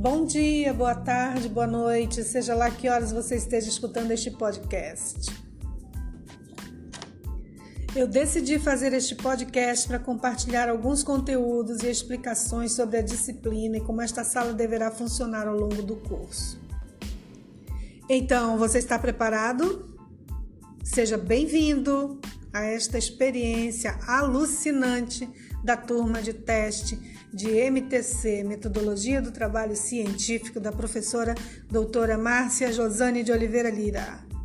Bom dia, boa tarde, boa noite, seja lá que horas você esteja escutando este podcast. Eu decidi fazer este podcast para compartilhar alguns conteúdos e explicações sobre a disciplina e como esta sala deverá funcionar ao longo do curso. Então, você está preparado? Seja bem-vindo a esta experiência alucinante da turma de teste de MTC, Metodologia do Trabalho Científico, da professora doutora Márcia Josane de Oliveira Lira.